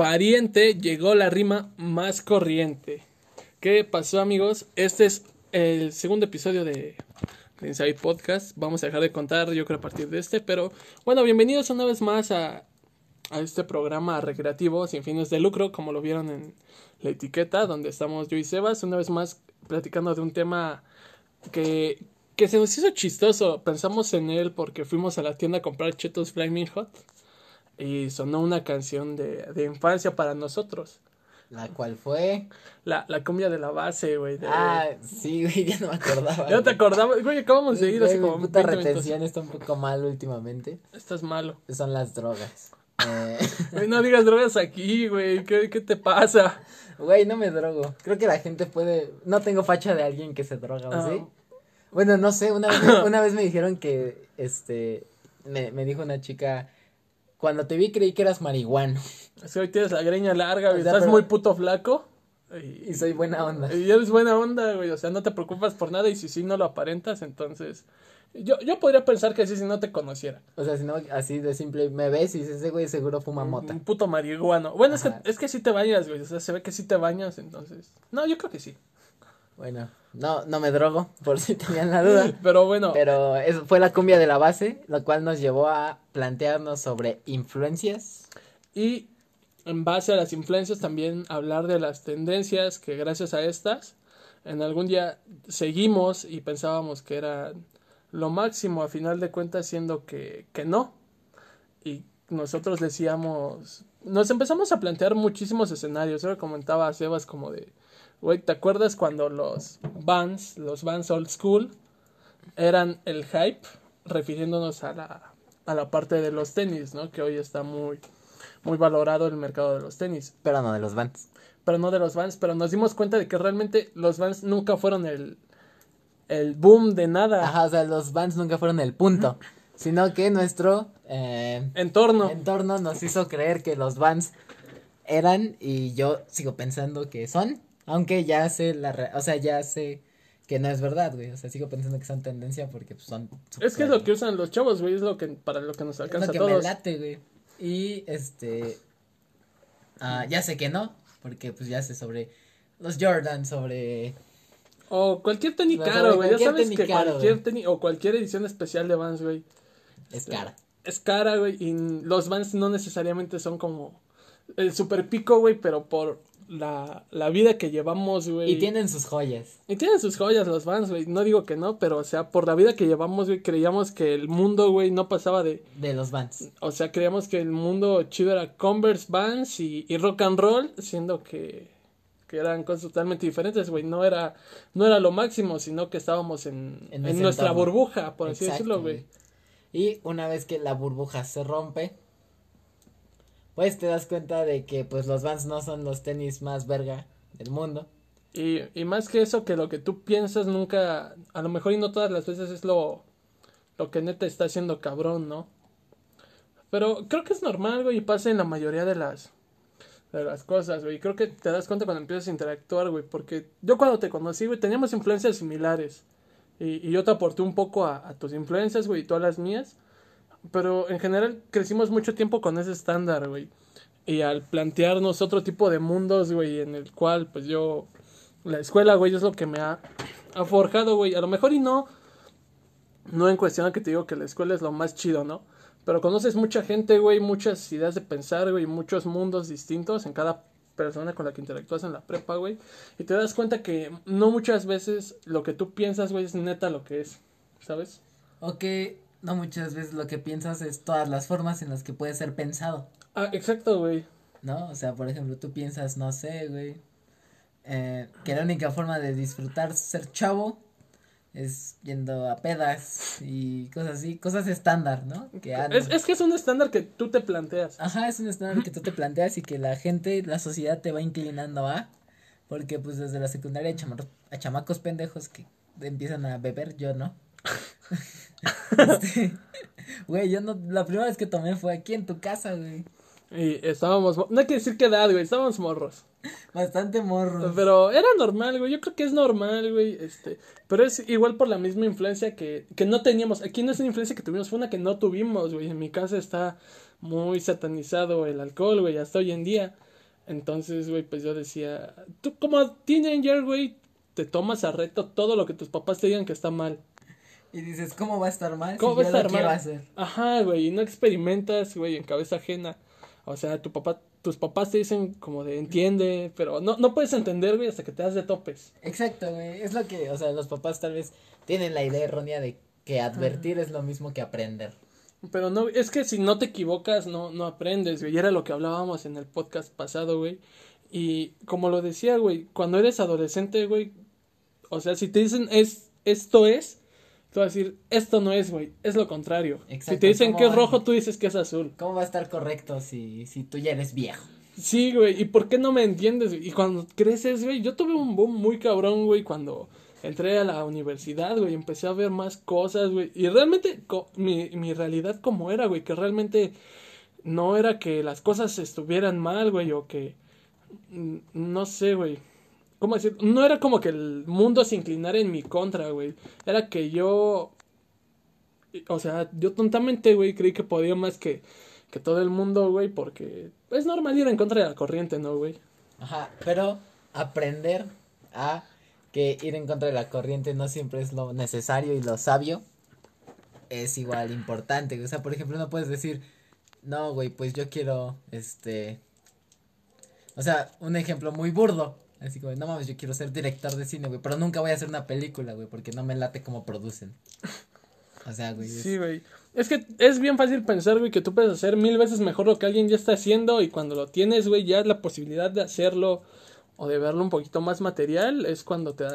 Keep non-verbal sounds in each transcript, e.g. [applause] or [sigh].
pariente llegó la rima más corriente. ¿Qué pasó, amigos? Este es el segundo episodio de, de Inside Podcast. Vamos a dejar de contar, yo creo, a partir de este. Pero bueno, bienvenidos una vez más a, a este programa recreativo sin fines de lucro, como lo vieron en la etiqueta, donde estamos yo y Sebas, una vez más platicando de un tema que, que se nos hizo chistoso. Pensamos en él porque fuimos a la tienda a comprar chetos Flaming Hot y sonó una canción de, de infancia para nosotros. La cual fue. La, la cumbia de la base, güey. de- Ah, sí, güey, ya no me acordaba. ¿Ya no te güey. acordabas? Güey, acabamos de ir Güey, como mi puta 20 minutos. retención está un poco mal últimamente. Estás malo. Son las drogas. Eh, Güey, no digas drogas aquí, güey. ¿Qué, ¿Qué te pasa? Güey, no me drogo. Creo que la gente puede. No tengo facha de alguien que se droga, ¿o sí? Bueno, no sé. Una vez, me- [coughs] una vez me dijeron que. Este. Me, me dijo una chica. Cuando te vi creí que eras marihuano. Es que hoy tienes la greña larga, güey. O sea, Estás pero- muy puto flaco. Y soy buena onda. Y eres buena onda, güey. O sea, no te preocupas por nada y si sí no lo aparentas, entonces. Yo, yo podría pensar que sí si no te conociera. O sea, si no, así de simple. Me ves y dices, ese güey seguro fuma mota. Un puto marihuano. Bueno, es que, es que sí te bañas, güey. O sea, se ve que sí te bañas, entonces. No, yo creo que sí. Bueno, no, no me drogo, [laughs] por si tenían la duda. Pero bueno. Pero eso fue la cumbia de la base, lo cual nos llevó a plantearnos sobre influencias. Y en base a las influencias también hablar de las tendencias que gracias a estas en algún día seguimos y pensábamos que era lo máximo a final de cuentas siendo que, que no. Y nosotros decíamos, nos empezamos a plantear muchísimos escenarios. Yo le comentaba a Sebas como de, güey, ¿te acuerdas cuando los Vans, los Vans Old School, eran el hype? Refiriéndonos a la, a la parte de los tenis, ¿no? Que hoy está muy, muy valorado el mercado de los tenis. Pero no de los Vans. Pero no de los Vans, pero nos dimos cuenta de que realmente los Vans nunca fueron el, el boom de nada. Ajá, o sea, los Vans nunca fueron el punto, sino que nuestro eh, Entorno. entorno nos hizo creer que los Vans eran y yo sigo pensando que son, aunque ya sé la, re- o sea, ya sé que no es verdad, güey, o sea, sigo pensando que son tendencia porque pues, son Es que es lo que usan los chavos, güey, es lo que para lo que nos Es alcanza lo a que me late, güey. Y este. ah, ya sé que no. Porque pues ya sé sobre los Jordan, sobre. O cualquier tenis No, caro, güey. Ya sabes que caro, cualquier tenis o cualquier edición especial de Vans, güey, Es Sí. cara. es cara, güey. Y los Vans no necesariamente son como el super pico, güey, pero por la, la vida que llevamos, güey. Y tienen sus joyas. Y tienen sus joyas los Vans, güey. No digo que no, pero o sea, por la vida que llevamos, güey, creíamos que el mundo, güey, no pasaba de. De los Vans. O sea, creíamos que el mundo chido era Converse, Vans y, y rock and roll, siendo que, que eran cosas totalmente diferentes, güey. No era, no era lo máximo, sino que estábamos en, En en nuestra burbuja, por así decirlo, güey. Y una vez que la burbuja se rompe. Pues te das cuenta de que pues los Vans no son los tenis más verga del mundo. Y, y más que eso, que lo que tú piensas nunca, a lo mejor y no todas las veces es lo, lo que neta está haciendo cabrón, ¿no? Pero creo que es normal, güey, y pasa en la mayoría de las, de las cosas, güey. Creo que te das cuenta cuando empiezas a interactuar, güey, porque yo cuando te conocí, güey, teníamos influencias similares. Y, y yo te aporté un poco a, tus influencias, güey, y tú a las mías. Pero en general crecimos mucho tiempo con ese estándar, güey. Y al plantearnos otro tipo de mundos, güey, en el cual, pues yo, la escuela, güey, es lo que me ha, forjado, güey. A lo mejor y no, no en cuestión a que te digo que la escuela es lo más chido, ¿no? Pero conoces mucha gente, güey, muchas ideas de pensar, güey, muchos mundos distintos en cada persona con la que interactúas en la prepa, güey. Y te das cuenta que no muchas veces lo que tú piensas, güey, es neta lo que es, ¿sabes? O que no muchas veces lo que piensas es todas las formas en las que puede ser pensado. Ah, exacto, güey. ¿No? O sea, por ejemplo, tú piensas, no sé, güey, eh, que la única forma de disfrutar ser chavo es yendo a pedas y cosas así, cosas estándar, ¿no? Que. Es, es que es un estándar que tú te planteas. Ajá, es un estándar que tú te planteas y que la gente, la sociedad te va inclinando a, porque pues desde la secundaria hay a chamacos pendejos que empiezan a beber, yo no. Este, Güey, yo no, la primera vez que tomé fue aquí en tu casa, güey. Y estábamos, mo- no hay que decir qué edad, güey, estábamos morros. Bastante morro. Pero era normal, güey, yo creo que es normal, güey, este, pero es igual por la misma influencia que, que no teníamos, aquí no es una influencia que tuvimos, fue una que no tuvimos, güey, en mi casa está muy satanizado el alcohol, güey, hasta hoy en día, Entonces, güey, pues yo decía, tú como teenager, güey, te tomas a reto todo lo que tus papás te digan que está mal. Y dices, ¿cómo va a estar mal? ¿Cómo si va a estar mal? hacer? Ajá, güey, y no experimentas, güey, en cabeza ajena. O sea, tu papá, tus papás te dicen como de entiende, pero no, no puedes entender, güey, hasta que te das de topes. Exacto, güey. Es lo que, o sea, los papás tal vez tienen la idea errónea de que advertir es lo mismo que aprender. Pero no, es que si no te equivocas, no, no aprendes, güey. Y era lo que hablábamos en el podcast pasado, güey. Y como lo decía, güey, cuando eres adolescente, güey, o sea, si te dicen es, esto es, tú vas a decir, esto no es, güey, es lo contrario. si te dicen ¿cómo que es rojo, tú dices que es azul. ¿Cómo va a estar correcto si, si tú ya eres viejo? Sí, güey, ¿y por qué no me entiendes? Y cuando creces, güey, yo tuve un boom muy cabrón, güey, cuando entré a la universidad, güey, empecé a ver más cosas, güey, y realmente mi, mi realidad como era, güey, que realmente no era que las cosas estuvieran mal, güey, o que, mm, no sé, güey, ¿cómo decir? No era como que el mundo se inclinara en mi contra, güey, era que yo, o sea, yo tontamente, güey, creí que podía más que, que todo el mundo, güey, porque es normal ir en contra de la corriente, ¿no, güey? Ajá, pero aprender a que ir en contra de la corriente no siempre es lo necesario y lo sabio es igual importante. O sea, por ejemplo, no puedes decir, no, güey, pues yo quiero, este, o sea, un ejemplo muy burdo. Así como, no mames, yo quiero ser director de cine, güey, pero nunca voy a hacer una película, güey, porque no me late cómo producen. O sea, güey. Sí, güey. Es que es bien fácil pensar, güey, que tú puedes hacer mil veces mejor lo que alguien ya está haciendo y cuando lo tienes, güey, ya la posibilidad de hacerlo o de verlo un poquito más material es cuando te,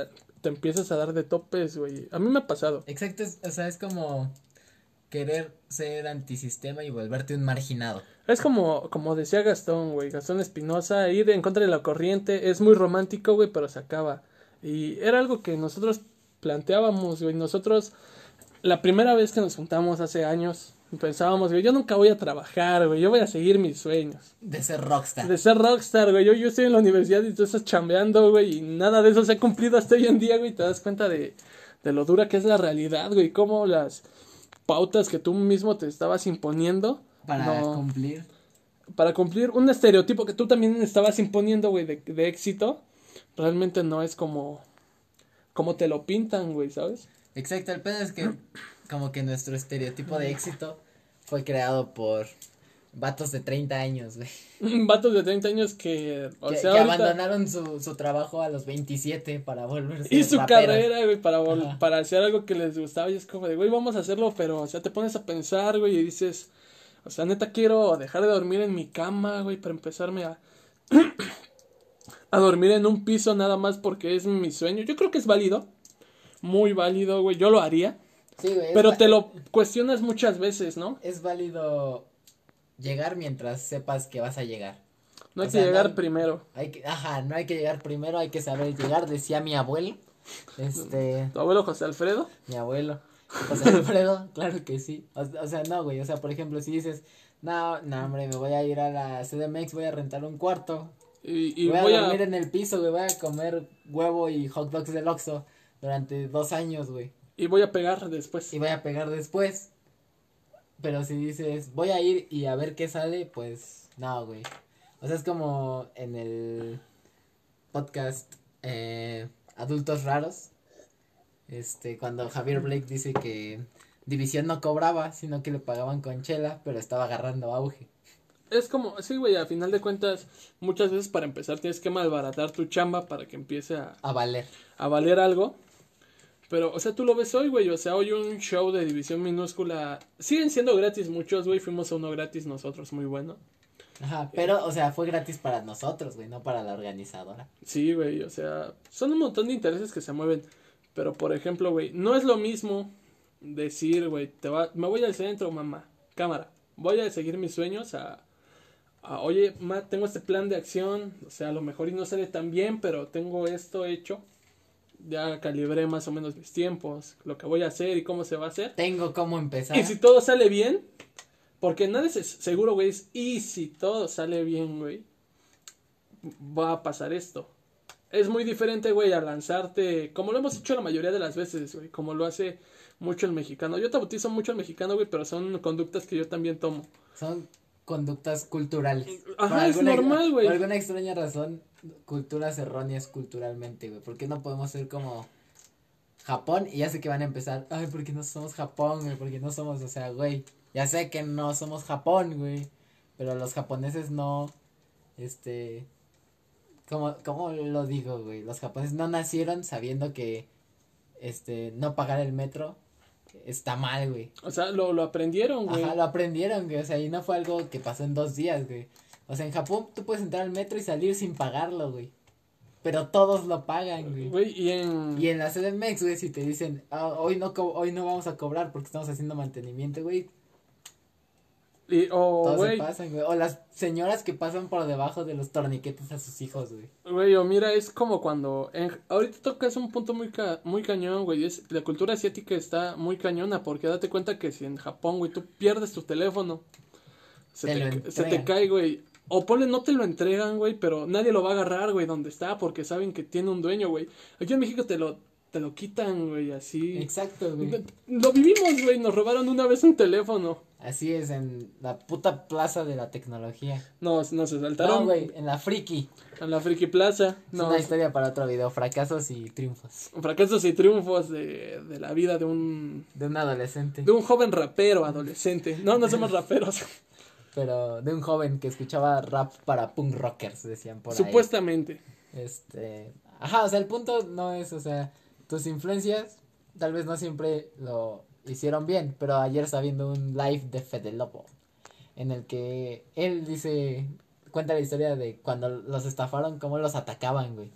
te empiezas a dar de topes, güey. A mí me ha pasado. Exacto, es- o sea, es como querer ser antisistema y volverte un marginado. Es como, como decía Gastón, güey, Gastón Espinosa, ir en contra de la corriente es muy romántico, güey, pero se acaba. Y era algo que nosotros planteábamos, güey, nosotros, la primera vez que nos juntamos hace años, pensábamos, güey, yo nunca voy a trabajar, güey, yo voy a seguir mis sueños. De ser rockstar. De ser rockstar, güey, yo, yo estoy en la universidad y tú estás chambeando, güey, y nada de eso se ha cumplido hasta hoy en día, güey, te das cuenta de, de lo dura que es la realidad, güey, cómo las pautas que tú mismo te estabas imponiendo. Para no- cumplir. para cumplir un estereotipo que tú también estabas imponiendo, güey, de, de éxito, realmente no es como, como te lo pintan, güey, ¿sabes? Exacto, el pedo es que como que nuestro estereotipo de éxito fue creado por vatos de 30 años, güey. [laughs] Vatos de 30 años que, o que, sea, que ahorita- abandonaron su, su trabajo a los 27 para volverse y su raperos. carrera, güey, para, Ajá. para hacer algo que les gustaba y es como de, güey, vamos a hacerlo, pero, o sea, te pones a pensar, güey, y dices, o sea, neta quiero dejar de dormir en mi cama, güey, para empezarme a... [coughs] a dormir en un piso nada más porque es mi sueño. Yo creo que es válido, muy válido, güey, yo lo haría. Sí, güey. Pero te lo cuestionas muchas veces, ¿no? Es válido llegar mientras sepas que vas a llegar. No hay O que llegar no- primero. Hay que, ajá, no hay que llegar primero, hay que saber llegar, decía mi abuelo. Este, [laughs] Tu abuelo José Alfredo. mi abuelo. José Alfredo, [laughs] claro que sí. O, o sea, no, güey. O sea, por ejemplo, si dices, no, no, hombre, me voy a ir a la CDMX, voy a rentar un cuarto. Y, y voy, voy a a. dormir en el piso, güey. Voy a comer huevo y hot dogs del Oxxo durante dos años, güey. Y voy a pegar después. Y voy a pegar después. Pero si dices, voy a ir y a ver qué sale, pues no, güey. O sea, es como en el podcast eh, Adultos Raros. Este, cuando Javier Blake dice que División no cobraba, sino que le pagaban con chela, pero estaba agarrando auge. Es como, sí, güey, a final de cuentas, muchas veces para empezar tienes que malbaratar tu chamba para que empiece a, A valer. a valer algo. Pero, o sea, tú lo ves hoy, güey. O sea, hoy un show de división minúscula. Siguen siendo gratis muchos, güey. Fuimos a uno gratis nosotros, muy bueno. Ajá, pero, o sea, fue gratis para nosotros, güey, no para la organizadora. Sí, güey, o sea, son un montón de intereses que se mueven. Pero, por ejemplo, güey, no es lo mismo decir, güey, te va, me voy al centro, mamá, cámara, voy a seguir mis sueños a, a, oye, ma, tengo este plan de acción, o sea, a lo mejor y no sale tan bien, pero tengo esto hecho, ya calibré más o menos mis tiempos, lo que voy a hacer y cómo se va a hacer. Tengo cómo empezar. Y si todo sale bien, porque nada es seguro, güey, es, y si todo sale bien, güey, va a pasar esto. Es muy diferente, güey, a lanzarte, como lo hemos hecho la mayoría de las veces, güey, como lo hace mucho el mexicano. Yo te bautizo mucho el mexicano, güey, pero son conductas que yo también tomo. Son conductas culturales. Ajá, Por es alguna- normal, güey. Por alguna extraña razón, culturas erróneas culturalmente, güey. ¿Por qué no podemos ser como Japón? Y ya sé que van a empezar, ay, ¿por qué no somos Japón, güey? ¿Por qué no somos, o sea, güey? Ya sé que no somos Japón, güey. Pero los japoneses no, este, ¿cómo, cómo lo digo, güey? Los japoneses no nacieron sabiendo que, este, no pagar el metro está mal, güey. O sea, lo, lo aprendieron, güey. Ajá, lo aprendieron, güey. O sea, y no fue algo que pasó en dos días, güey. O sea, en Japón tú puedes entrar al metro y salir sin pagarlo, güey. Pero todos lo pagan, güey. Güey, y en... Y en la CDMX, güey, si te dicen, "Ah, hoy no co- hoy no vamos a cobrar porque estamos haciendo mantenimiento, güey. y- o, Todos se güey, pasan, güey. O las señoras que pasan por debajo de los torniquetes a sus hijos, güey. güey, o mira, es como cuando... En, ahorita tocas un punto muy, ca, muy cañón, güey. Es, la cultura asiática está muy cañona porque date cuenta que si en Japón, güey, tú pierdes tu teléfono, se Te te, lo se te entregan. cae, güey. O ponle, no te lo entregan, güey, pero nadie lo va a agarrar, güey, donde está porque saben que tiene un dueño, güey. Aquí en México te lo, te lo quitan, güey, así. Exacto, güey. Lo vivimos, güey, nos robaron una vez un teléfono. Así es en la puta plaza de la tecnología. Nos No, asaltaron güey, en la friki. en la Friki Plaza. Es Nos, una historia para otro video, fracasos y triunfos. fracasos y triunfos de, de la vida de un De un adolescente. de un joven rapero adolescente. No, no somos raperos. [laughs] Pero de un joven que escuchaba rap para punk rockers, decían por ahí. Supuestamente. Este, ajá, o sea, el punto no es, o sea, tus influencias tal vez no siempre lo hicieron bien, pero ayer estaba viendo un live de Fede Lobo en el que él dice, cuenta la historia de cuando los estafaron, cómo los atacaban, güey.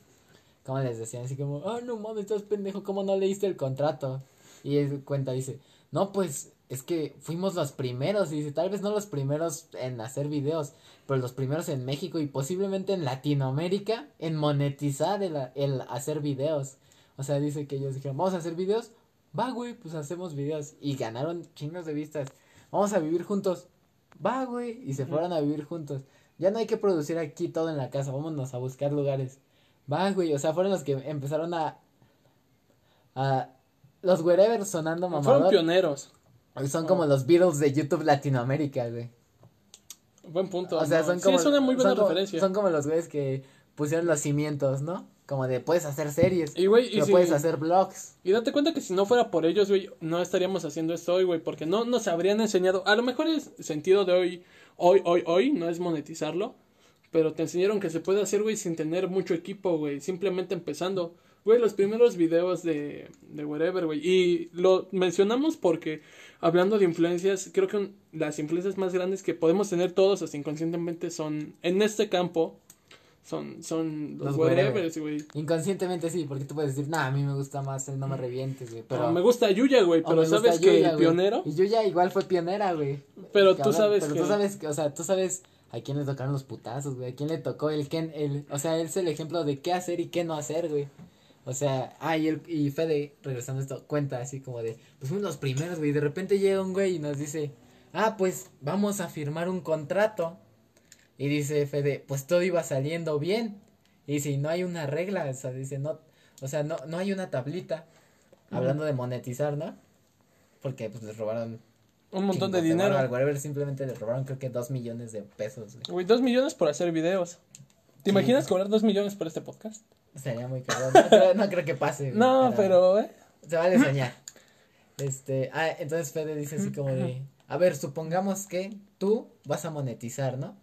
Cómo les decían así como, ah, no mames, estás pendejo, ¿cómo no leíste el contrato? Y él cuenta, dice, no, pues es que fuimos los primeros, y dice, tal vez no los primeros en hacer videos, pero los primeros en México y posiblemente en Latinoamérica en monetizar el, el hacer videos. O sea, dice que ellos dijeron, vamos a hacer videos, va, güey, pues hacemos videos. Y ganaron chingos de vistas. Vamos a vivir juntos, va, güey, y se fueron a vivir juntos. Ya no hay que producir aquí todo en la casa, vámonos a buscar lugares. Va, güey, o sea, fueron los que empezaron a... a los wherever sonando Fueron mamador. pioneros. Son como los Beatles de YouTube Latinoamérica, güey. Buen punto. O sea, ¿no? son Sí, como. es una muy buena son como- referencia. Son como los güeyes que pusieron los cimientos, ¿no? Como de puedes hacer series, Y, güey, y, pero si- puedes hacer blogs. y date cuenta que si no fuera por ellos, güey, no estaríamos haciendo esto hoy, güey, porque no nos habrían enseñado. A lo mejor el sentido de hoy, hoy, hoy, hoy, no es monetizarlo, pero te enseñaron que se puede hacer, güey, sin tener mucho equipo, güey, simplemente empezando. Güey, los primeros videos de, de whatever, güey. Y lo mencionamos porque, hablando de influencias, creo que un- las influencias más grandes que podemos tener todos, hasta inconscientemente, son, en este campo, son, son los, Los whatevers, güey. Inconscientemente sí, porque tú puedes decir, nah, a mí me gusta más el no me revientes, güey. Pero Pero me gusta Yuya, güey, pero sabes que Yuya, el güey. pionero, Y Yuya igual fue pionera, güey. pero tú Cabrón, sabes pero que tú sabes, que, o sea, tú sabes a quién le tocaron los putazos, güey. A quién le tocó el quién, el, o sea, él es el ejemplo de qué hacer y qué no hacer, güey. O sea, ah, y, el, y Fede, regresando a esto, cuenta así como de, pues fuimos los primeros, güey. y De repente llega un güey y nos dice, ah, pues vamos a firmar un contrato. Y dice Fede, pues todo iba saliendo bien. Y dice, y no hay una regla, o sea, dice, no, o sea, no, no hay una tablita. Hablando de monetizar, ¿no? Porque pues les robaron un montón de dinero. Al whatever simplemente le robaron creo que dos millones de pesos, güey. Güey, dos millones por hacer videos. ¿Te Sí. imaginas cobrar dos millones por este podcast? Sería muy caro. No creo, no creo que pase. güey, No, pero, eh. Se vale soñar. Este, ah, entonces Fede dice así como de, a ver, supongamos que tú vas a monetizar, ¿no?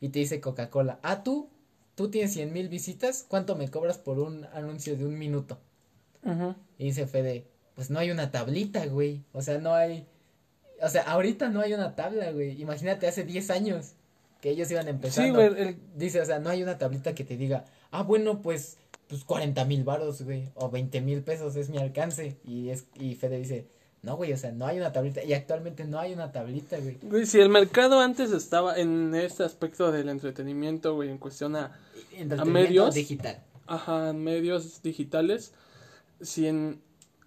Y te dice Coca-Cola, ah, tú, tú tienes cien mil visitas, ¿cuánto me cobras por un anuncio de un minuto? Ujú. Y dice Fede, pues no hay una tablita, güey. O sea, no hay. O sea, ahorita no hay una tabla, güey. Imagínate hace 10 años que ellos iban empezando. Sí, güey, el- Dice, o sea, no hay una tablita que te diga, ah, bueno, pues, pues 40 mil varos, güey. O 20 mil pesos es mi alcance. Y, es, y Fede dice, no, güey, o sea, no hay una tablita. Y actualmente no hay una tablita, güey. güey, si el mercado antes estaba en este aspecto del entretenimiento, güey, en cuestión a, Entretenimiento medios? digital. ajá, medios digitales, si en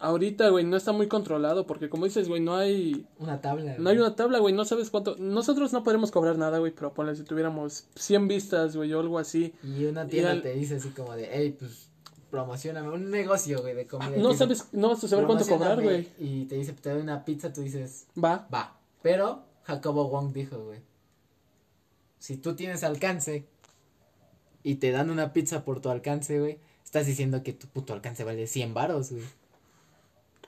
ahorita, güey, no está muy controlado, porque como dices, güey, no hay, Una tabla. no hay güey. una tabla, güey, no sabes cuánto, nosotros no podemos cobrar nada, güey, pero ponle si tuviéramos 100 vistas, güey, o algo así, Y una tienda al- te dice así como de, hey, pues, promocioname. Un negocio, güey, de comida. no Dice, sabes, no vas a saber cuánto cobrar, güey, Y te dice, te doy una pizza, tú dices, va, va. Pero Jacobo Wong dijo, güey. si tú tienes alcance y te dan una pizza por tu alcance, güey, estás diciendo que tu puto alcance vale 100 varos, güey.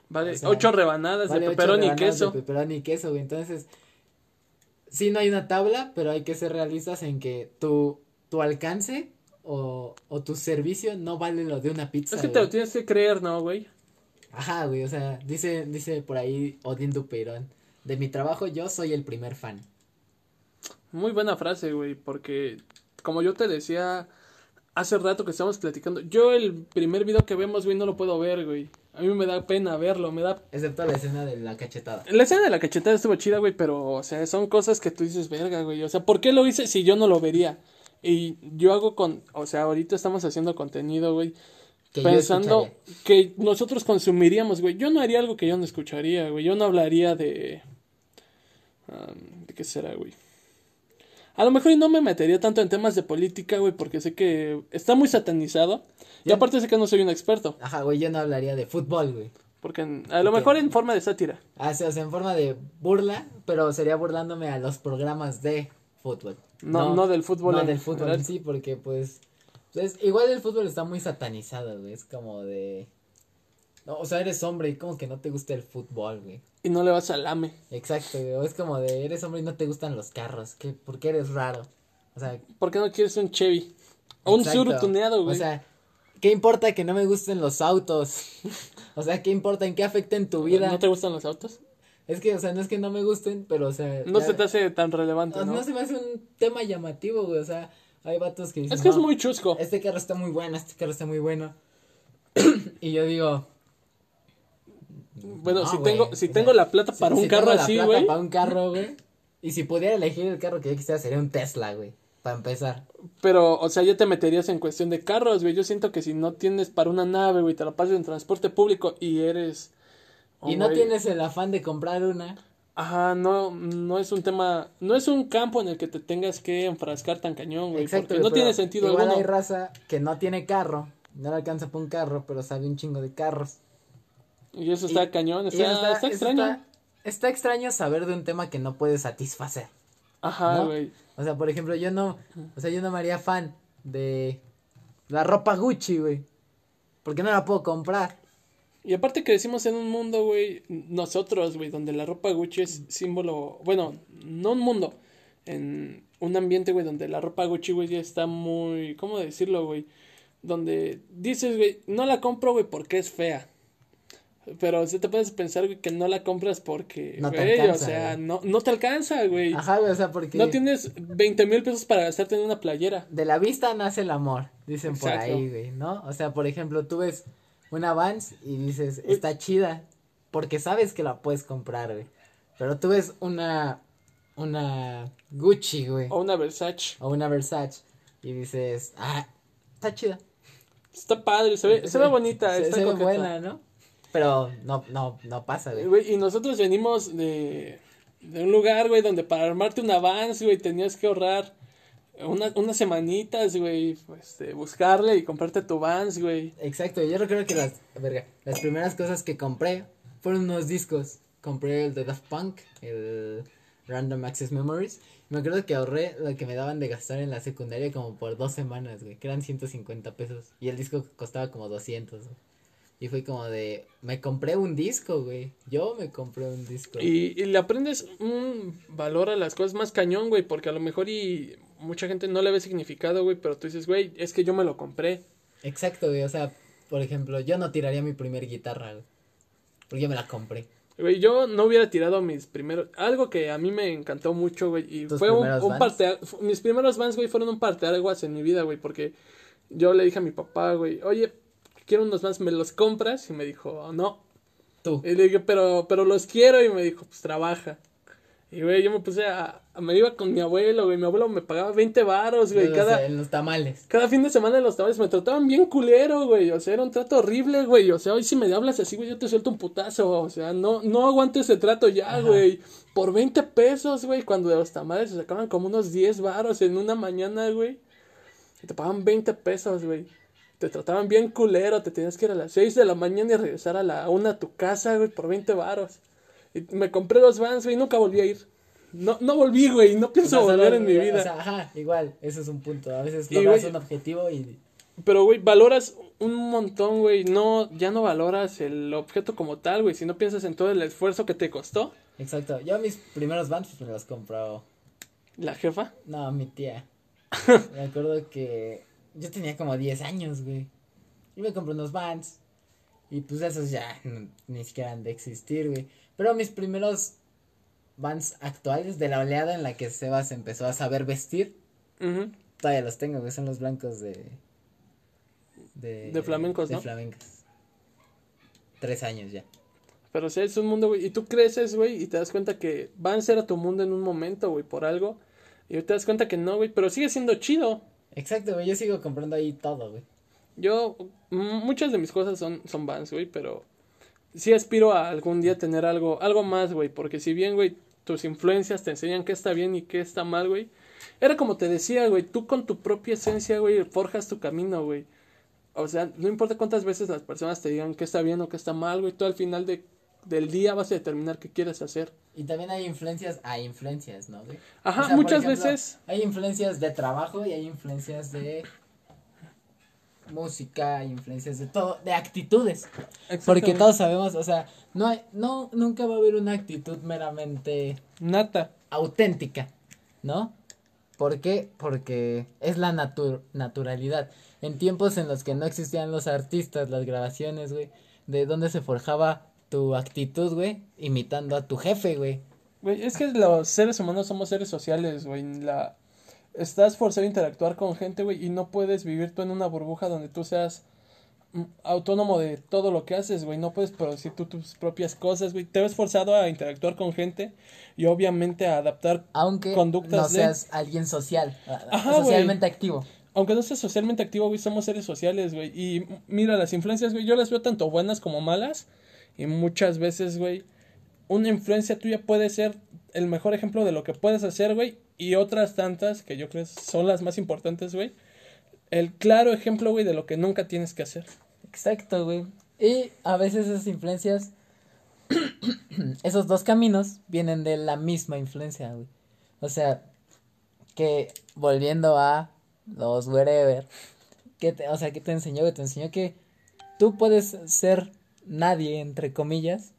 Vale, O sea, ocho rebanadas Vale de pepperoni y queso. De pepperoni y queso, güey. Entonces, sí no hay una tabla, pero hay que ser realistas en que tu, tu alcance o, o tu servicio no vale lo de una pizza. Es que te lo tienes que creer, ¿no, güey? Ajá, güey, o sea, dice, dice por ahí Odín Dupeirón. De mi trabajo yo soy el primer fan. Muy buena frase, güey, porque como yo te decía hace rato que estábamos platicando, yo el primer video que vemos, güey, no lo puedo ver, güey. A mí me da pena verlo, me da... Excepto la escena de la cachetada. La escena de la cachetada estuvo chida, güey, pero, o sea, son cosas que tú dices, verga, güey. O sea, ¿por qué lo hice si yo no lo vería? Y yo hago con, o sea, ahorita estamos haciendo contenido, güey, Que pensando que nosotros consumiríamos, güey. Yo no haría algo que yo no escucharía, güey. Yo no hablaría de... um, ¿De qué será, güey? A lo mejor y no me metería tanto en temas de política, güey, porque sé que está muy satanizado. Y aparte sé que no soy un experto, Ajá, güey, yo no hablaría de fútbol, güey. porque en- a lo mejor en forma de sátira. Ah, sí, o sea, en forma de burla, pero sería burlándome a los programas de fútbol. No, no del fútbol No en del fútbol general. sí, porque pues, pues, igual el fútbol está muy satanizado, güey. Es como de... No, o sea, eres hombre y como que no te gusta el fútbol, güey. Y no le vas al AME. Exacto, güey. O es como de, eres hombre y no te gustan los carros. ¿Qué? ¿Por qué eres raro? O sea, ¿Por qué no quieres un Chevy? O un. Zuru tuneado, güey. O sea, ¿qué importa que no me gusten los autos? o sea, ¿qué importa en qué afecten tu vida? ¿No te gustan los autos? Es que, o sea, no es que no me gusten, pero, o sea... No ya- se te hace tan relevante, no, ¿no? no se me hace un tema llamativo, güey. O sea, hay vatos que dicen... Es que es "No, muy chusco. Este carro está muy bueno, este carro está muy bueno. [clears throat] y yo digo... Bueno, no, si tengo, si tengo la plata si- para un si carro tengo así, güey. Para un carro, güey. Y si pudiera elegir el carro que yo quisiera sería un Tesla, güey. Para empezar. Pero, o sea, ya te meterías en cuestión de carros, güey. Yo siento que si no tienes para una nave, güey, te la pasas en transporte público y eres... oh, y no tienes el afán de comprar una. Ajá, no, no es un tema, no es un campo en el que te tengas que enfrascar tan cañón, güey. Exacto. porque no tiene sentido igual alguno. hay raza que no tiene carro. No le alcanza para un carro, pero sabe un chingo de carros. Y eso está Y- cañón, está, está, extraño. Está, está extraño saber de un tema que no puedes satisfacer. Ajá, ¿no? güey. O sea, por ejemplo, yo no, o sea, yo no me haría fan de la ropa Gucci, güey. Porque no la puedo comprar. Y aparte que decimos en un mundo, güey, nosotros, güey, donde la ropa Gucci es símbolo, bueno, no un mundo, en un ambiente, güey, donde la ropa Gucci, güey, ya está muy, ¿cómo decirlo, güey? Donde dices, güey, no la compro, güey, porque es fea. Pero si te puedes pensar, güey, que no la compras porque, No te güey, o alcanza, sea, güey. no, no te alcanza, güey. Ajá, güey, o sea, porque No tienes 20 mil pesos para gastarte en una playera. de la vista nace el amor, dicen por ahí, güey, ¿no? O sea, por ejemplo, tú ves una Vans y dices, está chida, porque sabes que la puedes comprar, güey. Pero tú ves una, una Gucci, güey, O una Versace. o una Versace y dices, ah, está chida. Está padre, se ve, se ve bonita, se, está se ve buena, ¿no? Pero no, no, no pasa, güey. Y nosotros venimos de, de un lugar, güey, donde para armarte un avance, güey, tenías que ahorrar una, unas semanitas, güey, pues, buscarle y comprarte tu Vans, güey. Exacto, yo recuerdo que las, verga, las primeras cosas que compré fueron unos discos. Compré el de Daft Punk, el Random Access Memories. Me acuerdo que ahorré lo que me daban de gastar en la secundaria como por dos semanas, güey, que eran 150 pesos. Y el disco costaba como 200, güey. Y fue como de, me compré un disco, güey. Yo me compré un disco. Y, y le aprendes un valor a las cosas más cañón, güey, porque a lo mejor y mucha gente no le ve significado, güey, pero tú dices, güey, es que yo me lo compré. Exacto, güey, o sea, por ejemplo, yo no tiraría mi primer guitarra, güey. Porque yo me la compré. Güey, yo no hubiera tirado mis primeros. Algo que a mí me encantó mucho, güey. Y ¿Tus fue un, un parte. Mis primeros Vans, güey, fueron un parteaguas en mi vida, güey. Porque yo le dije a mi papá, güey, oye, quiero unos Vans, ¿me los compras? Y me dijo, no. Tú. Y le dije, pero, pero los quiero. Y me dijo, pues trabaja. Y, güey, yo me puse a. a- me iba con mi abuelo, güey. Mi abuelo me pagaba 20 varos, güey. Cada, en los tamales. cada fin de semana en los tamales me trataban bien culero, güey. O sea, era un trato horrible, güey. O sea, hoy si me hablas así, güey, yo te suelto un putazo. O sea, no, no aguanto ese trato ya, Ajá. güey. Por 20 pesos, güey. Cuando de los tamales se sacaban como unos 10 varos en una mañana, güey. Y te pagaban 20 pesos, güey. Te trataban bien culero. Te tenías que ir a las 6 de la mañana y regresar a la una a tu casa, güey, por 20 varos. Y me compré los vans, güey, y nunca volví a ir. no, no volví, güey, no pienso sea, volver en mi vida. O sea, ajá, igual, ese es un punto. A veces logras un objetivo y Pero, güey, valoras un montón, güey. No, ya no valoras el objeto como tal, güey. Si no piensas en todo el esfuerzo que te costó. Exacto. Yo mis primeros Vans pues, me los compró. La jefa. No, mi tía. [laughs] me acuerdo que yo tenía como 10 años, güey. Y me compré unos Vans. Y pues esos ya no- ni siquiera han de existir, güey. Pero mis primeros Vans actuales de la oleada en la que Sebas empezó a saber vestir, todavía los tengo, güey. Son los blancos de. De, De flamencos, de ¿no? flamencos. Tres años ya. Pero, sea, es un mundo, güey. Y tú creces, güey, y te das cuenta que Vans era tu mundo en un momento, güey, por algo. Y te das cuenta que no, güey. Pero sigue siendo chido. Exacto, güey. Yo sigo comprando ahí todo, güey. Yo, muchas de mis cosas son, son Vans, güey, pero sí aspiro a algún día tener algo, algo más, güey, porque si bien, güey, tus influencias te enseñan qué está bien y qué está mal, güey, era como te decía, güey, tú con tu propia esencia, güey, forjas tu camino, güey. O sea, no importa cuántas veces las personas te digan qué está bien o qué está mal, güey, tú al final de, del día vas a determinar qué quieres hacer. Y también hay influencias, hay influencias, ¿no, güey? Ajá, O sea, por muchas ejemplo, veces. Hay influencias de trabajo y hay influencias de música, hay influencias de todo, de actitudes. Porque todos sabemos, o sea, no hay, no, nunca va a haber una actitud meramente Nata. auténtica, ¿no? ¿Por qué? Porque es la natu- naturalidad. En tiempos en los que no existían los artistas, las grabaciones, güey, de dónde se forjaba tu actitud, güey, imitando a tu jefe, güey. Güey, es que los seres humanos somos seres sociales, güey. La... Estás forzado a interactuar con gente, güey, y no puedes vivir tú en una burbuja donde tú seas mm, autónomo de todo lo que haces, güey. No puedes producir tú tus propias cosas, güey. Te ves forzado a interactuar con gente y obviamente a adaptar, Aunque Conductas no de- seas alguien social, Ajá, socialmente activo. aunque no seas socialmente activo, güey, somos seres sociales, güey. Y mira, las influencias, güey, yo las veo tanto buenas como malas. Y muchas veces, güey, una influencia tuya puede ser el mejor ejemplo de lo que puedes hacer, güey. Y otras tantas, que yo creo son las más importantes, güey. El claro ejemplo, güey, de lo que nunca tienes que hacer. Exacto, güey. Y a veces esas influencias, [clears throat] esos dos caminos vienen de la misma influencia, güey. O sea, que volviendo a los wherever, que te, o sea, que te enseñó, que te enseñó que tú puedes ser nadie, entre comillas,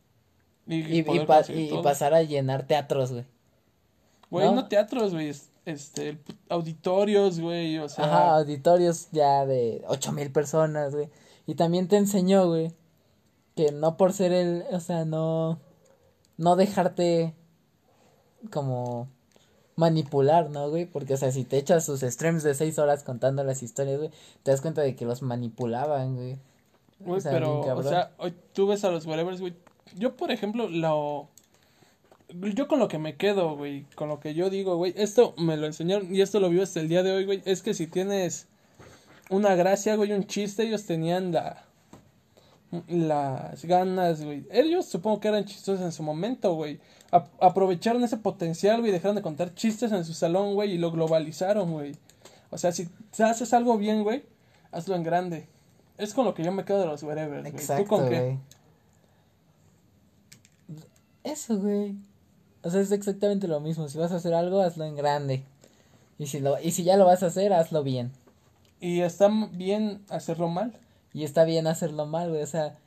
y, y, pa- pasar a llenar teatros, güey. Güey, ¿no? no teatros, güey. es- Este, auditorios, güey, o sea. Ajá, auditorios ya de ocho mil personas, güey. Y también te enseñó, güey, que no por ser el, o sea, no, no dejarte como manipular, ¿no, güey? Porque, o sea, si te echas sus streams de seis horas contando las historias, güey, te das cuenta de que los manipulaban, güey. Güey, O sea, pero, o sea, hoy tú ves a los whatevers, güey. Yo, por ejemplo, lo. Yo con lo que me quedo, güey, con lo que yo digo, güey, esto me lo enseñaron y esto lo vivo hasta el día de hoy, güey, es que si tienes una gracia, güey, un chiste, ellos tenían la las ganas, güey. Ellos supongo que eran chistosos en su momento, güey. A- aprovecharon ese potencial, güey, dejaron de contar chistes en su salón, güey, y lo globalizaron, güey. O sea, si haces algo bien, güey, hazlo en grande. Es con lo que yo me quedo de los wherever, güey. ¿Tú Exacto, con qué? Eso, güey. O sea, es exactamente lo mismo. Si vas a hacer algo, hazlo en grande. Y si lo, y si ya lo vas a hacer, hazlo bien. Y está bien hacerlo mal. Y está bien hacerlo mal, güey. O sea,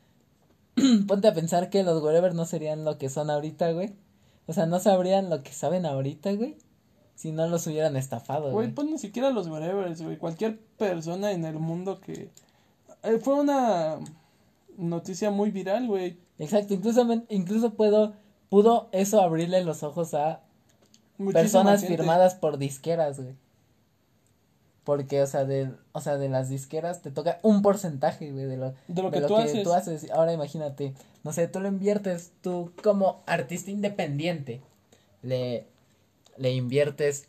[clears throat] ponte a pensar que los wherever no serían lo que son ahorita, güey. O sea, no sabrían lo que saben ahorita, güey. Si no los hubieran estafado, Güey, güey. pues ni siquiera los wherevers, güey. Cualquier persona en el mundo que... Eh, fue una noticia muy viral, güey. Exacto, incluso, incluso puedo, pudo eso abrirle los ojos a Muchísima personas gente. firmadas por disqueras, güey. Porque, o sea, de, o sea, de las disqueras te toca un porcentaje, güey, de lo, De lo que tú haces. tú haces. Ahora imagínate, no sé, tú lo inviertes, tú como artista independiente, le, le inviertes,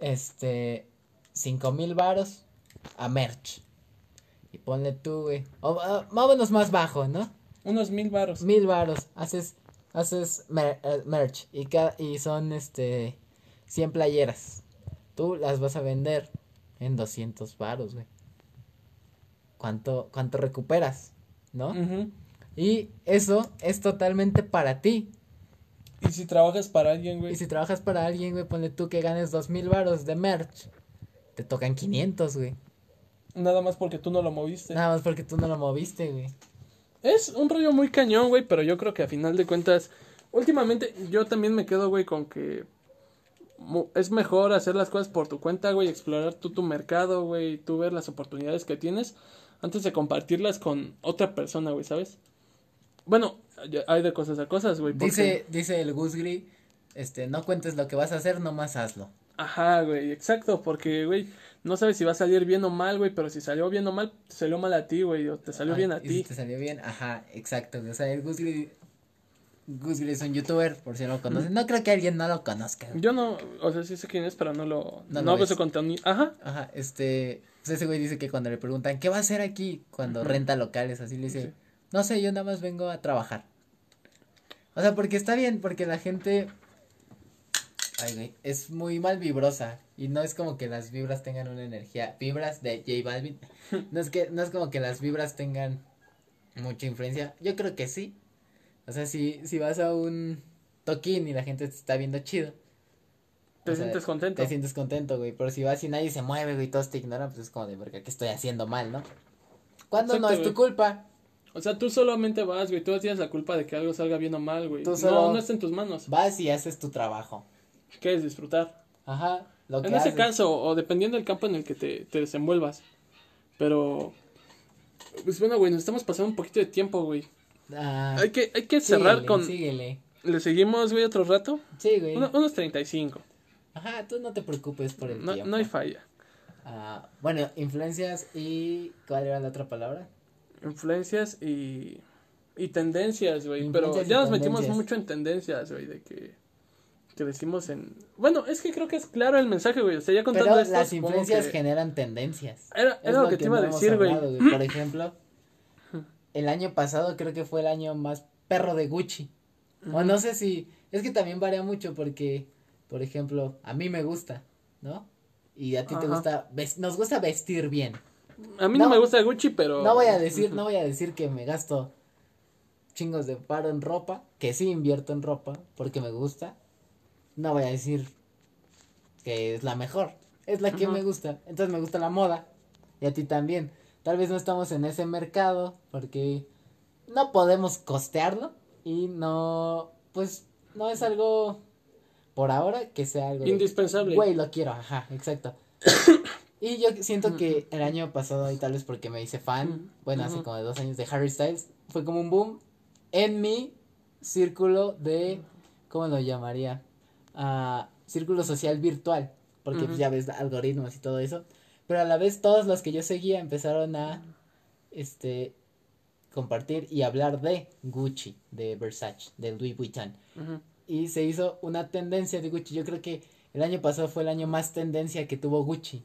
este, cinco mil varos a merch. Y ponle tú, güey, o, ah, más bajo, ¿no? Unos mil varos. mil varos, haces, haces mer- eh, merch y, ca- y son este 100 playeras. Tú las vas a vender en 200 varos, güey. ¿Cuánto, ¿Cuánto recuperas? ¿No? Y eso es totalmente para ti. ¿Y si trabajas para alguien, güey? Y si trabajas para alguien, güey, ponle tú que ganes dos mil varos de merch. Te tocan 500, güey. Nada más porque tú no lo moviste. Nada más porque tú no lo moviste, güey. Es un rollo muy cañón, güey, pero yo creo que a final de cuentas, últimamente yo también me quedo, güey, con que es mejor hacer las cosas por tu cuenta, güey, explorar tú tu mercado, güey, tú ver las oportunidades que tienes antes de compartirlas con otra persona, güey, ¿sabes? Bueno, hay de cosas a cosas, güey. Dice, dice el Gusgri, este, no cuentes lo que vas a hacer, nomás hazlo. Ajá, güey, exacto, porque, güey, no sabes si va a salir bien o mal, güey, pero si salió bien o mal, te salió mal a ti, güey, o te salió bien a ti. Si te salió bien, ajá, exacto, o sea, el Gus Gris es un youtuber, por si no lo conocen. No creo que alguien no lo conozca. Yo no, o sea, sí sé quién es, pero no lo. No, no veo su contenido. Ajá. Ajá, este. Pues ese güey dice que cuando le preguntan, ¿qué va a hacer aquí? Cuando renta locales, así le dice, no sé, yo nada más vengo a trabajar. O sea, porque está bien, porque la gente. Ay, güey, es muy mal vibrosa. Y no es como que las vibras tengan una energía. Vibras de J Balvin. [laughs] No es que, no es como que las vibras tengan mucha influencia. Yo creo que sí o sea, si, si vas a un toquín y la gente te está viendo chido. Te sientes contento. Te sientes contento, güey. Pero si vas y nadie se mueve, güey, y todos te ignoran, pues es como de, verga, ¿qué estoy haciendo mal, no? ¿Cuándo no es tu culpa? O sea, tú solamente vas, güey. Tú tienes la culpa de que algo salga bien o mal, güey. no, no está en tus manos. Vas y haces tu trabajo. ¿Qué es disfrutar? Ajá. Lo que en ese caso, o dependiendo del campo en el que te, te desenvuelvas. Pero. Pues bueno, güey, nos estamos pasando un poquito de tiempo, güey. Ah, hay que, hay que cerrar con. Síguele. ¿Le seguimos, güey, otro rato? Sí, güey. Uno, unos 35. Ajá, tú no te preocupes por el no, tiempo. No hay falla. Ah, bueno, influencias y. ¿Cuál era la otra palabra? Influencias y. Y tendencias, güey. Pero ya nos metimos mucho en tendencias, güey, de que. Que decimos en. Bueno, es que creo que es claro el mensaje, güey. O sea, ya contando Pero Las influencias generan tendencias. Era, era lo, que, te iba a decir, güey. Por [laughs] ejemplo el año pasado creo que fue el año más perro de Gucci. O no sé si, es que también varía mucho porque, por ejemplo, a mí me gusta, ¿no? Y a ti te gusta, nos gusta vestir bien. A mí no, me gusta Gucci, pero... No voy a decir, no voy a decir que me gasto chingos de paro en ropa, que sí invierto en ropa porque me gusta. No voy a decir que es la mejor, es la que me gusta. Entonces me gusta la moda y a ti también. Tal vez no estamos en ese mercado porque no podemos costearlo y no, pues no es algo por ahora que sea algo indispensable. Güey, lo quiero, ajá, exacto. [coughs] y yo siento que el año pasado y tal vez porque me hice fan, bueno, hace como dos años de Harry Styles, fue como un boom en mi círculo de, ¿cómo lo llamaría? Uh, círculo social virtual, porque pues, ya ves algoritmos y todo eso. Pero a la vez todos los que yo seguía empezaron a este compartir y hablar de Gucci, de Versace, de Louis Vuitton. Y se hizo una tendencia de Gucci. Yo creo que el año pasado fue el año más tendencia que tuvo Gucci.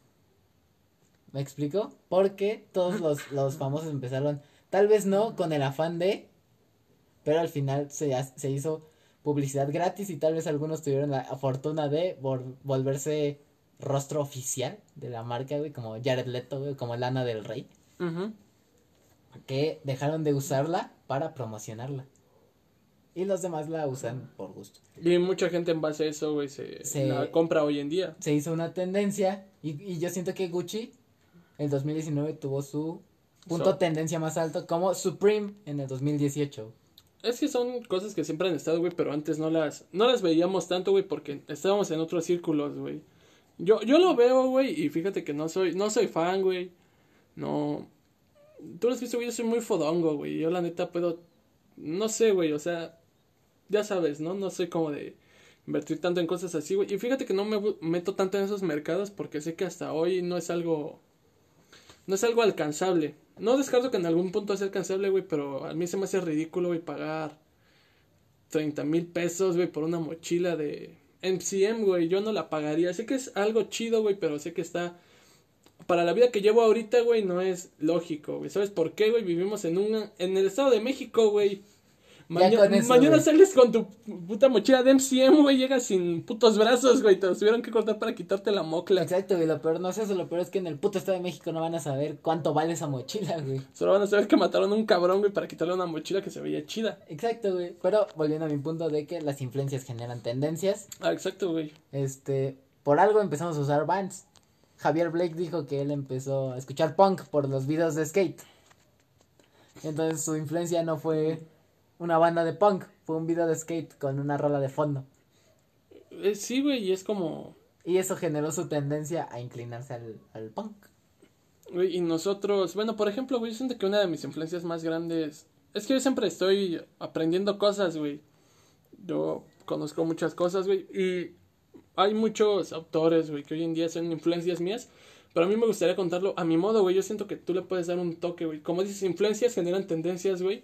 ¿Me explico? Porque todos los, [laughs] los famosos empezaron, tal vez no con el afán de, pero al final se, se hizo publicidad gratis y tal vez algunos tuvieron la fortuna de volverse rostro oficial de la marca, güey, como Jared Leto, güey, como Lana del Rey. Que dejaron de usarla para promocionarla. Y los demás la usan por gusto. Y mucha gente en base a eso, güey, se, la compra hoy en día. Se hizo una tendencia y, y yo siento que Gucci el 2019 tuvo su punto tendencia más alto como Supreme en el 2018. Es que son cosas que siempre han estado, güey, pero antes no las, no las veíamos tanto, güey, porque estábamos en otros círculos, güey. Yo, yo lo veo, güey, y fíjate que no soy, no soy fan, güey. No. Tú lo has visto, güey, yo soy muy fodongo, güey. Yo la neta puedo. No sé, güey, o sea. Ya sabes, ¿no? No soy como de invertir tanto en cosas así, güey. Y fíjate que no me meto tanto en esos mercados porque sé que hasta hoy no es algo. No es algo alcanzable. No descarto que en algún punto sea alcanzable, güey, pero a mí se me hace ridículo, güey, pagar 30 mil pesos, güey, por una mochila de MCM, güey, yo no la pagaría. Sé que es algo chido, güey, pero sé que está... Para la vida que llevo ahorita, güey, no es lógico, güey. ¿Sabes por qué, güey? Vivimos en una... En el Estado de México, güey. Mañana sales con tu puta mochila de MCM, güey, llegas sin putos brazos, güey, te los tuvieron que cortar para quitarte la mocla. Exacto, güey, lo peor no es eso, lo peor es que en el puto Estado de México no van a saber cuánto vale esa mochila, güey. Solo van a saber que mataron a un cabrón, güey, para quitarle una mochila que se veía chida. Exacto, güey. Pero volviendo a mi punto de que las influencias generan tendencias, Ah, exacto, güey. este, por algo empezamos a usar bands. Javier Blake dijo que él empezó a escuchar punk por los videos de skate. Entonces su influencia no fue una banda de punk, fue un video de skate con una rola de fondo. Eh, sí, güey, y es como... Y eso generó su tendencia a inclinarse al, al punk. Güey, y nosotros, bueno, por ejemplo, güey, yo siento que una de mis influencias más grandes es que yo siempre estoy aprendiendo cosas, güey. Yo conozco muchas cosas, güey, y hay muchos autores, güey, que hoy en día son influencias mías, pero a mí me gustaría contarlo a mi modo, güey. Yo siento que tú le puedes dar un toque, güey. Como dices, influencias generan tendencias, güey.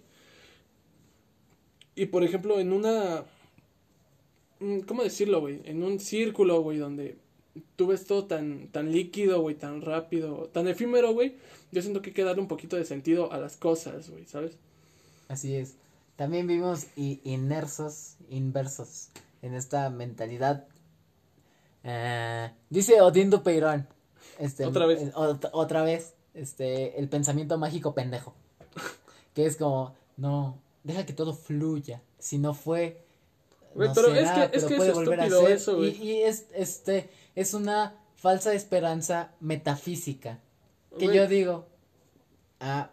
Y por ejemplo, en una mm, ¿cómo decirlo, güey? En un círculo, güey, donde tú ves todo tan, tan líquido, güey, tan rápido, tan efímero, güey, yo siento que hay que darle un poquito de sentido a las cosas, güey, ¿sabes? Así es. También vivimos i- inmersos, inversos en esta mentalidad. Eh, dice Odín Dupeirón. Este, Otra vez. ot- otra vez. Este, el pensamiento mágico pendejo. [laughs] Que es como, no, deja que todo fluya. Si no fue. Güey, no pero es que- es pero que puede es volver a ser. eso, y, y es, este, es una falsa esperanza metafísica. Que yo digo, ah,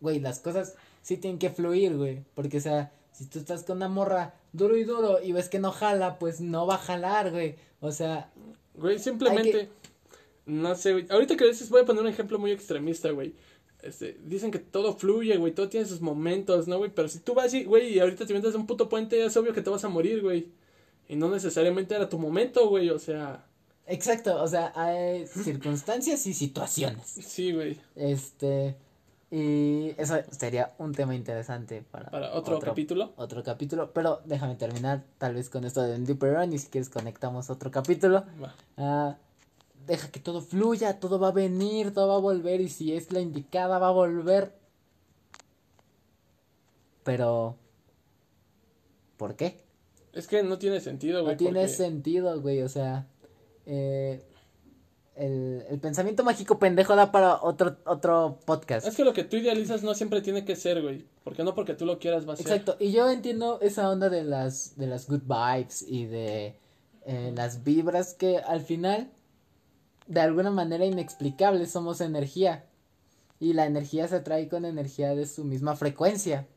güey, las cosas sí tienen que fluir, güey. Porque, o sea, si tú estás con una morra duro y duro y ves que no jala, pues no va a jalar, güey. O sea, Güey, simplemente, no sé, güey. Ahorita que dices, voy a poner un ejemplo muy extremista, güey. Este, dicen que todo fluye, güey, todo tiene sus momentos, ¿no, güey? Pero si tú vas y, güey, y ahorita te metes en un puto puente, es obvio que te vas a morir, güey. Y no necesariamente era tu momento, güey, o sea, exacto, o sea, hay [laughs] circunstancias y situaciones. sí, güey. Este, y eso sería un tema interesante para, Para otro, capítulo. Otro capítulo, pero déjame terminar tal vez con esto de Deeper Run y si quieres conectamos otro capítulo. Ah, deja que todo fluya, todo va a venir, todo va a volver y si es la indicada va a volver. Pero, ¿por qué? Es que no tiene sentido, güey. No tiene porque- sentido, güey, o sea, eh, el, el pensamiento mágico pendejo da para otro, otro podcast. Es que lo que tú idealizas no siempre tiene que ser, güey. Porque no porque tú lo quieras va a ser. Exacto, y yo entiendo esa onda de las, de las good vibes y de eh, las vibras que al final, de alguna manera inexplicable, somos energía. Y la energía se atrae con energía de su misma frecuencia.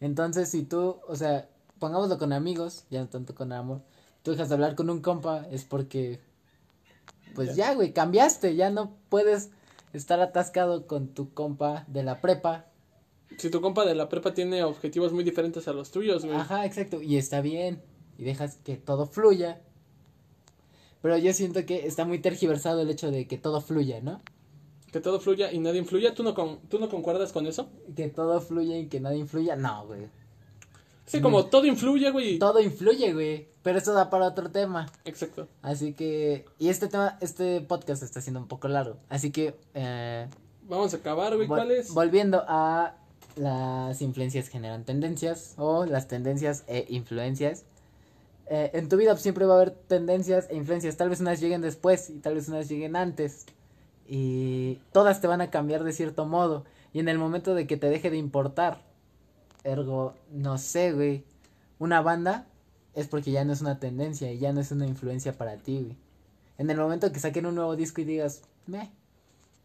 Entonces, si tú, o sea, pongámoslo con amigos, ya no tanto con amor, tú dejas de hablar con un compa, es porque, pues ya, güey, cambiaste, ya no puedes estar atascado con tu compa de la prepa Si tu compa de la prepa tiene objetivos muy diferentes a los tuyos, güey. Ajá, exacto. Y está bien. Y dejas que todo fluya. Pero yo siento que está muy tergiversado el hecho de que todo fluya, ¿no? Que todo fluya y nadie influya. ¿Tú no, con, ¿Tú no concuerdas con eso? Que todo fluya y que nada influya. No, güey. Sí, como todo influye, güey. Todo influye, güey. Pero eso da para otro tema. Exacto. Así que. Y este tema, este podcast está siendo un poco largo. Así que. Eh, Vamos a acabar, güey. ¿Cuál es? Volviendo a las influencias generan tendencias. O las tendencias e influencias. Eh, en tu vida siempre va a haber tendencias e influencias. Tal vez unas lleguen después y tal vez unas lleguen antes. Y todas te van a cambiar de cierto modo. Y en el momento de que te deje de importar, ergo, no sé, güey, una banda es porque ya no es una tendencia y ya no es una influencia para ti, güey. En el momento que saquen un nuevo disco y digas, meh,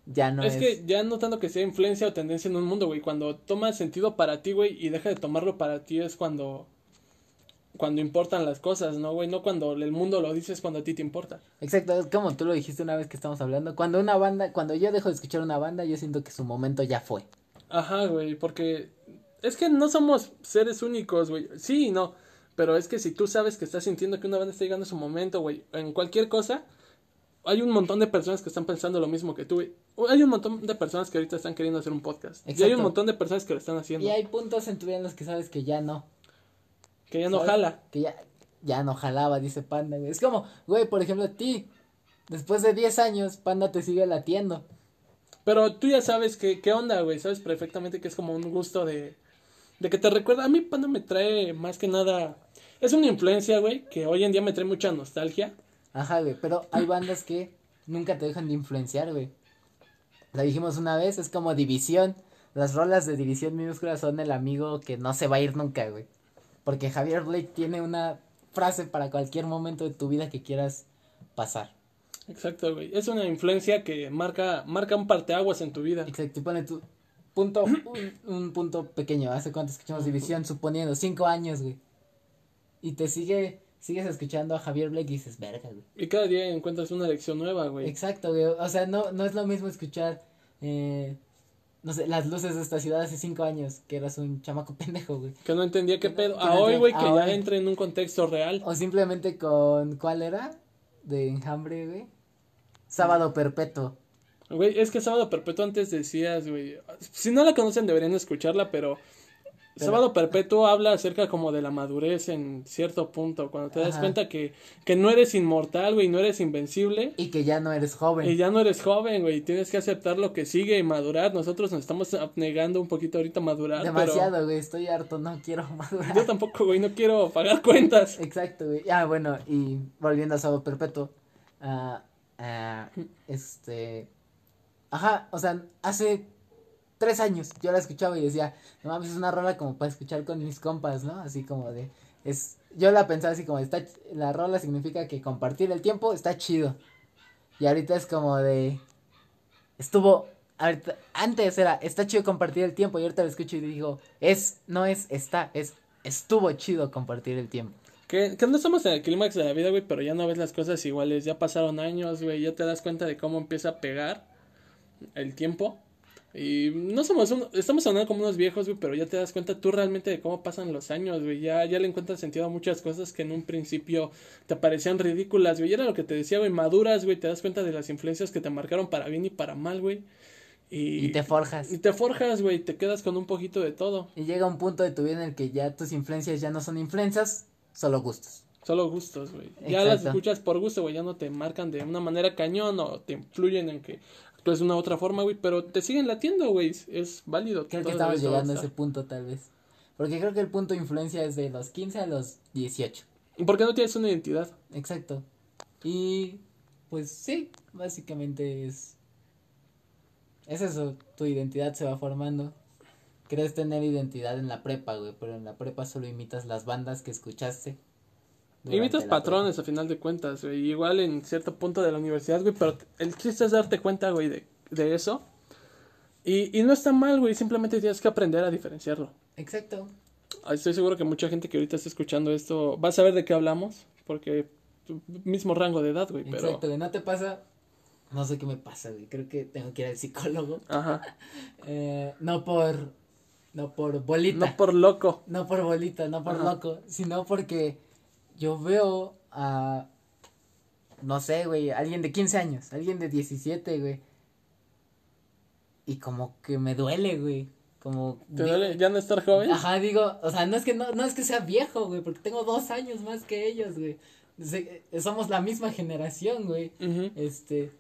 ya no es. es que ya no tanto que sea influencia o tendencia en un mundo, güey. Cuando toma sentido para ti, güey, y deja de tomarlo para ti es cuando. Cuando importan las cosas, ¿no, güey? No cuando el mundo lo dice, es cuando a ti te importa. Exacto, es como tú lo dijiste una vez que estamos hablando. Cuando una banda, cuando yo dejo de escuchar una banda, yo siento que su momento ya fue. Ajá, güey, porque es que no somos seres únicos, güey. Sí y no, pero es que si tú sabes que estás sintiendo que una banda está llegando a su momento, güey, en cualquier cosa, hay un montón de personas que están pensando lo mismo que tú, güey. Hay un montón de personas que ahorita están queriendo hacer un podcast. Y hay Exacto. un montón de personas que lo están haciendo. Y hay puntos en tu vida en los que sabes que ya no. Que ya no ¿sabes? jala. Que ya, ya no jalaba, dice Panda, güey. Es como, güey, por ejemplo, a ti, después de 10 años, Panda te sigue latiendo. Pero tú ya sabes que, qué onda, güey. Sabes perfectamente que es como un gusto de, De que te recuerda, a mí Panda me trae más que nada, es una influencia, güey, que hoy en día me trae mucha nostalgia. Ajá, güey, pero hay bandas que nunca te dejan de influenciar, güey. La dijimos una vez, es como división. Las rolas de división minúscula son el amigo que no se va a ir nunca, güey. Porque Javier Blake tiene una frase para cualquier momento de tu vida que quieras pasar. Exacto, güey. Es una influencia que marca, marca un parteaguas en tu vida. Exacto, y pone tu punto, un, un punto pequeño. ¿Hace cuánto escuchamos división? Suponiendo, cinco años, güey. Y te sigue, sigues escuchando a Javier Blake y dices, verga, güey. Y cada día encuentras una lección nueva, güey. Exacto, güey. O sea, no, no es lo mismo escuchar, eh, no sé, las luces de esta ciudad hace cinco años, que eras un chamaco [laughs] pendejo, güey. Que no entendía qué pedo. A hoy, güey, que ya hoy. entra en un contexto real. O simplemente con, ¿cuál era? De enjambre, güey. Sábado perpetuo. Güey, es que Sábado Perpetuo antes decías, güey. Si no la conocen deberían escucharla, pero... Sábado Perpetuo habla acerca como de la madurez en cierto punto. Cuando te das Ajá. cuenta que, que no eres inmortal, güey, no eres invencible. Y que ya no eres joven. Y ya no eres joven, güey. Tienes que aceptar lo que sigue y madurar. Nosotros nos estamos negando un poquito ahorita a madurar. Demasiado, güey. Estoy harto, no quiero [laughs] madurar. Yo tampoco, güey. No quiero pagar cuentas. Exacto, güey. Ah, bueno, y volviendo a Sábado Perpetuo. ah, ah, este. Ajá, o sea, hace tres años yo la escuchaba y decía, no mames, es una rola como para escuchar con mis compas, ¿no? Así como de. es Yo la pensaba así como, está, la rola significa que compartir el tiempo está chido. Y ahorita es como de. Estuvo. ahorita- antes era, está chido compartir el tiempo. Y ahorita lo escucho y digo, es, no es, está, es, estuvo chido compartir el tiempo. Que, que no estamos en el clímax de la vida, güey, pero ya no ves las cosas iguales. Ya pasaron años, güey. Ya te das cuenta de cómo empieza a pegar el tiempo. Y no somos un, estamos hablando como unos viejos, güey, pero ya te das cuenta tú realmente de cómo pasan los años, güey. Ya, ya le encuentras sentido a muchas cosas que en un principio te parecían ridículas, güey. Y era lo que te decía, güey, maduras, güey. Te das cuenta de las influencias que te marcaron para bien y para mal, güey. Y, Y te forjas. y te forjas, güey. Te quedas con un poquito de todo. Y llega un punto de tu vida en el que ya tus influencias ya no son influencias, solo gustos. Solo gustos, güey. Ya las escuchas por gusto, güey. Ya no te marcan de una manera cañón o te influyen en que actúes de una otra forma, güey. Pero te siguen latiendo, güey. Es- Es válido. Creo que estamos llegando a ese punto tal vez. Porque creo que el punto de influencia es de los 15 a los 18. ¿Y por qué no tienes una identidad? Exacto. Y pues sí, básicamente es... Es eso, tu identidad se va formando. Crees tener identidad en la prepa, güey, pero en la prepa solo imitas las bandas que escuchaste. Imitas patrones a final de cuentas, güey. Igual en cierto punto de la universidad, güey. Pero el chiste es darte cuenta, güey, de, de eso. Y, y no está mal, güey. Simplemente tienes que aprender a diferenciarlo. Exacto. Ah, Estoy seguro que mucha gente que ahorita está escuchando esto va a saber de qué hablamos. Porque mismo rango de edad, güey. Pero. Exacto, güey, ¿no te pasa? No sé qué me pasa, güey. Creo que tengo que ir al psicólogo. Ajá. [laughs] Eh, no por... No por bolita. No por loco. No por bolita, no por Ajá. loco, sino porque yo veo a, no sé, güey, alguien de 15 años, alguien de 17, güey. Y como que me duele, güey. Como... ¿Te duele ya no estar joven? Ajá, digo, o sea, no es que no, no es que sea viejo, güey, porque tengo dos años más que ellos, güey. Se- eh, somos la misma generación, güey. Este,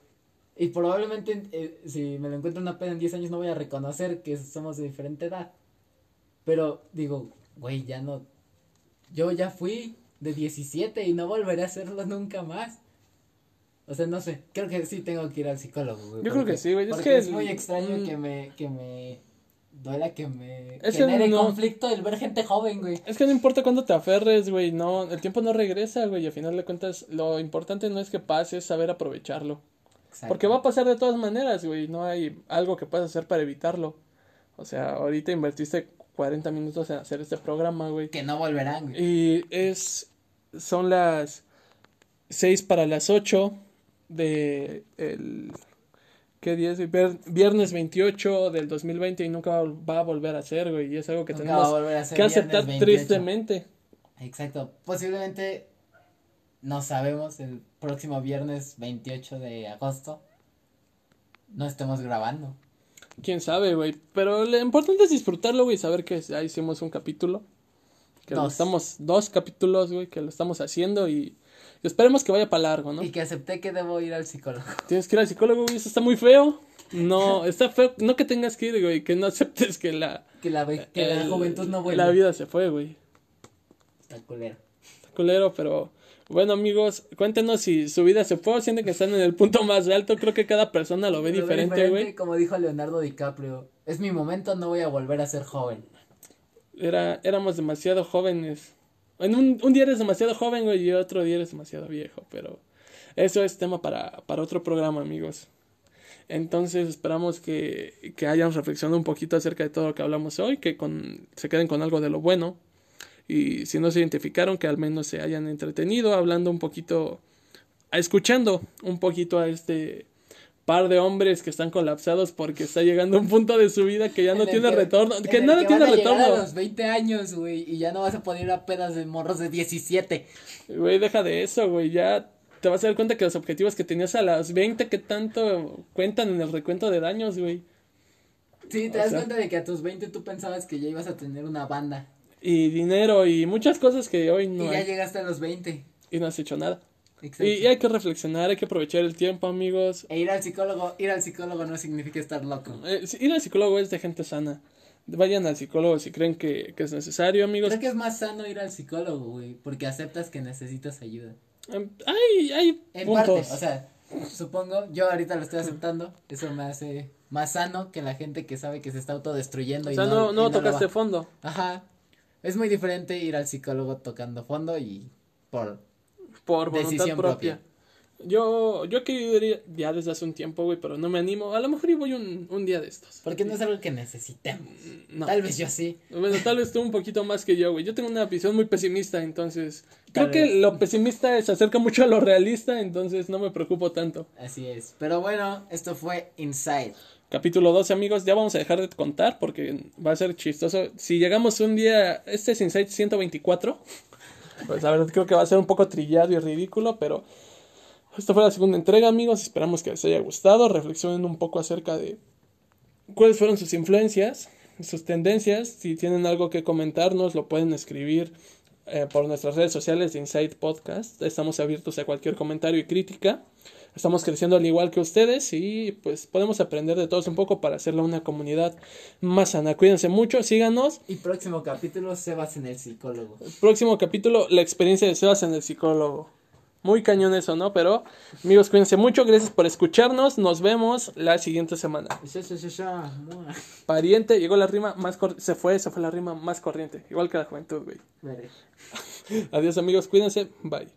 y probablemente eh, si me lo encuentro una peda en 10 años no voy a reconocer que somos de diferente edad. Pero digo, güey, ya no. Yo ya fui de 17 y no volveré a hacerlo nunca más. O sea, no sé, creo que sí tengo que ir al psicólogo, güey. Yo creo que sí, güey, es que es muy extraño mm. que me, que me duela que me Es que genere no- conflicto el ver gente joven, güey. Es que no importa cuándo te aferres, güey, no, el tiempo no regresa, güey, y al final de cuentas lo importante no es que pase, es saber aprovecharlo. Exacto. Porque va a pasar de todas maneras, güey, no hay algo que puedas hacer para evitarlo. O sea, ahorita invertiste 40 minutos en hacer este programa, güey. Que no volverán, güey. Y es, son las 6 para las 8 de el, ¿qué día es? Viernes 28 del 2020 y nunca va, a volver a ser, güey, y es algo que Nunca tenemos a a que aceptar 28. tristemente. Exacto. Posiblemente, no sabemos, el próximo viernes 28 de agosto no estemos grabando. Quién sabe, güey. Pero lo importante es disfrutarlo, güey. Saber que ya hicimos un capítulo. Que lo estamos, dos capítulos, güey, que lo estamos haciendo y, y esperemos que vaya para largo, ¿no? Y que acepté que debo ir al psicólogo. [laughs] Tienes que ir al psicólogo, güey. Eso está muy feo. No, está feo. No que tengas que ir, güey. Que no aceptes que la, Que la, que la El- juventud no vuelve. La vida se fue, güey. Está culero. Está culero, pero bueno, amigos, cuéntenos si su vida se fue o sienten que están en el punto más alto. Creo que cada persona lo ve Lo diferente, güey. Como dijo Leonardo DiCaprio, es mi momento, no voy a volver a ser joven. Era, éramos demasiado jóvenes. En un, un día eres demasiado joven, güey, y otro día eres demasiado viejo, pero eso es tema para, para otro programa, amigos. Entonces esperamos que, que hayan reflexionado un poquito acerca de todo lo que hablamos hoy, que con, se queden con algo de lo bueno. Y si no se identificaron, que al menos se hayan entretenido hablando un poquito, escuchando un poquito a este par de hombres que están colapsados porque está llegando un punto de su vida que ya no tiene que- retorno, que nada que tiene van a llegar retorno. a los 20 años, güey, y ya no vas a poder ir a pedas de morros de 17. Güey, deja de eso, güey. Ya te vas a dar cuenta que los objetivos que tenías a las 20 que tanto cuentan en el recuento de daños, güey. Sí, te O das sea- cuenta de que a tus 20 tú pensabas que ya ibas a tener una banda. Y dinero y muchas cosas que hoy no y ya hay. llegaste a los 20. Y no has hecho nada. Exacto. Y, y hay que reflexionar, hay que aprovechar el tiempo, amigos. E ir al psicólogo, ir al psicólogo no significa estar loco. Eh, ir al psicólogo es de gente sana. Vayan al psicólogo si creen que, que es necesario, amigos. Creo que es más sano ir al psicólogo, güey, porque aceptas que necesitas ayuda. Eh, Hay, hay En puntos. parte, o sea, supongo, yo ahorita lo estoy aceptando, eso me hace más sano que la gente que sabe que se está autodestruyendo O y sea, no, no, y no lo tocaste fondo. Ajá. Es muy diferente ir al psicólogo tocando fondo y por Decisión propia. propia. Yo, yo que iría ya desde hace un tiempo, güey, pero no me animo. A lo mejor y voy un, un día de estos. porque no es algo que necesitemos. No. Tal vez yo sí. Bueno, tal vez tú un poquito más que yo, güey. Yo tengo una visión muy pesimista, entonces. Tal Creo que lo pesimista se acerca mucho a lo realista, entonces no me preocupo tanto. Así es. Pero bueno, esto fue Inside. Capítulo 12, amigos, ya vamos a dejar de contar porque va a ser chistoso. Si llegamos un día, este es Insight [laughs] 124, pues la verdad creo que va a ser un poco trillado y ridículo, pero esta fue la segunda entrega, amigos. Esperamos que les haya gustado. Reflexionen un poco acerca de cuáles fueron sus influencias, sus tendencias. Si tienen algo que comentarnos, lo pueden escribir eh, por nuestras redes sociales de Insight Podcast. Estamos abiertos a cualquier comentario y crítica. Estamos creciendo al igual que ustedes y pues podemos aprender de todos un poco para hacerla una comunidad más sana. Cuídense mucho, síganos. Y próximo capítulo, Sebas en el psicólogo. Próximo capítulo, la experiencia de Sebas en el psicólogo. Muy cañón eso, ¿no? Pero amigos, cuídense mucho, gracias por escucharnos. Nos vemos la siguiente semana. Pariente, llegó la rima más corriente. Se fue, se fue la rima más corriente. Igual que la juventud, güey. [laughs] Adiós amigos, cuídense. Bye.